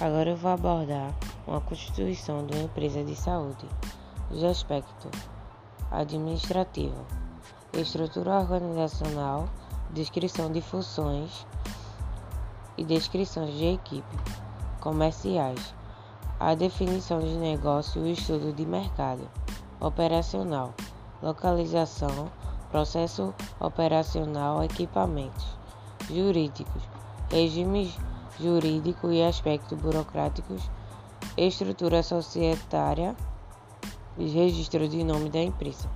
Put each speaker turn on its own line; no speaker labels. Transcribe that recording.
Agora eu vou abordar uma constituição de uma empresa de saúde, os aspectos administrativo, estrutura organizacional, descrição de funções e descrições de equipe, comerciais, a definição de negócio e o estudo de mercado, operacional, localização, processo operacional, equipamentos, jurídicos, regimes jurídico e aspectos burocráticos, estrutura societária e registro de nome da empresa.